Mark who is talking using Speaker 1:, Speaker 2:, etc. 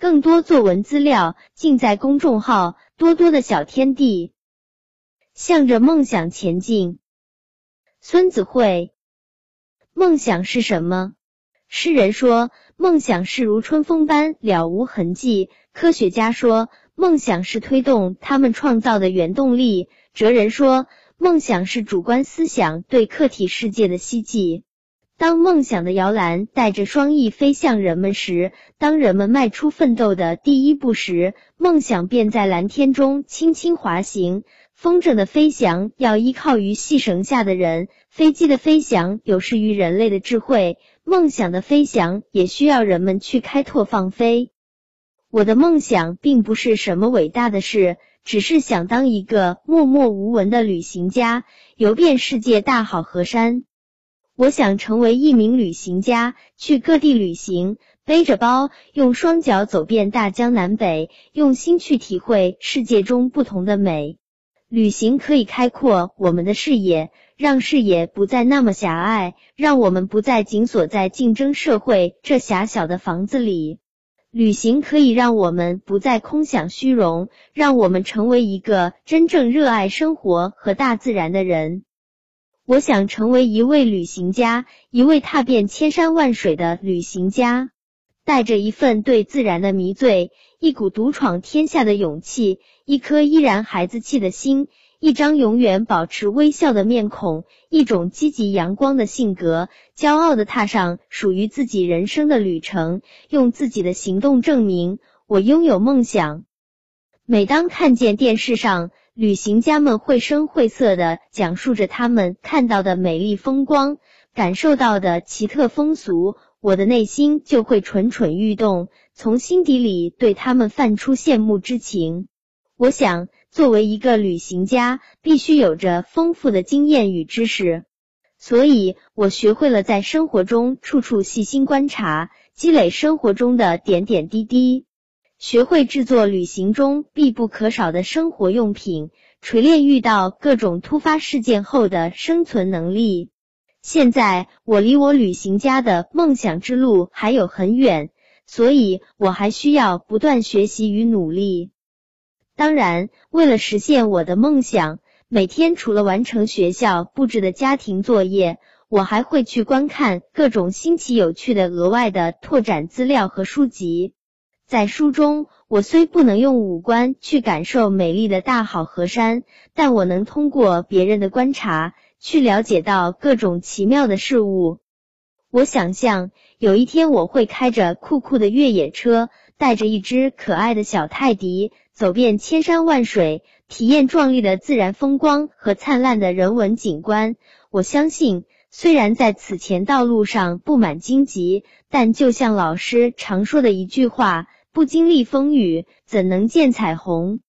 Speaker 1: 更多作文资料尽在公众号多多的小天地。向着梦想前进。孙子会，梦想是什么？诗人说，梦想是如春风般了无痕迹；科学家说，梦想是推动他们创造的原动力；哲人说，梦想是主观思想对客体世界的希冀。当梦想的摇篮带着双翼飞向人们时，当人们迈出奋斗的第一步时，梦想便在蓝天中轻轻滑行。风筝的飞翔要依靠于细绳下的人，飞机的飞翔有失于人类的智慧，梦想的飞翔也需要人们去开拓放飞。我的梦想并不是什么伟大的事，只是想当一个默默无闻的旅行家，游遍世界大好河山。我想成为一名旅行家，去各地旅行，背着包，用双脚走遍大江南北，用心去体会世界中不同的美。旅行可以开阔我们的视野，让视野不再那么狭隘，让我们不再紧锁在竞争社会这狭小的房子里。旅行可以让我们不再空想虚荣，让我们成为一个真正热爱生活和大自然的人。我想成为一位旅行家，一位踏遍千山万水的旅行家。带着一份对自然的迷醉，一股独闯天下的勇气，一颗依然孩子气的心，一张永远保持微笑的面孔，一种积极阳光的性格，骄傲的踏上属于自己人生的旅程，用自己的行动证明我拥有梦想。每当看见电视上旅行家们绘声绘色的讲述着他们看到的美丽风光，感受到的奇特风俗。我的内心就会蠢蠢欲动，从心底里对他们泛出羡慕之情。我想，作为一个旅行家，必须有着丰富的经验与知识，所以我学会了在生活中处处细心观察，积累生活中的点点滴滴，学会制作旅行中必不可少的生活用品，锤炼遇到各种突发事件后的生存能力。现在我离我旅行家的梦想之路还有很远，所以我还需要不断学习与努力。当然，为了实现我的梦想，每天除了完成学校布置的家庭作业，我还会去观看各种新奇有趣的额外的拓展资料和书籍。在书中，我虽不能用五官去感受美丽的大好河山，但我能通过别人的观察。去了解到各种奇妙的事物。我想象有一天我会开着酷酷的越野车，带着一只可爱的小泰迪，走遍千山万水，体验壮丽的自然风光和灿烂的人文景观。我相信，虽然在此前道路上布满荆棘，但就像老师常说的一句话：“不经历风雨，怎能见彩虹？”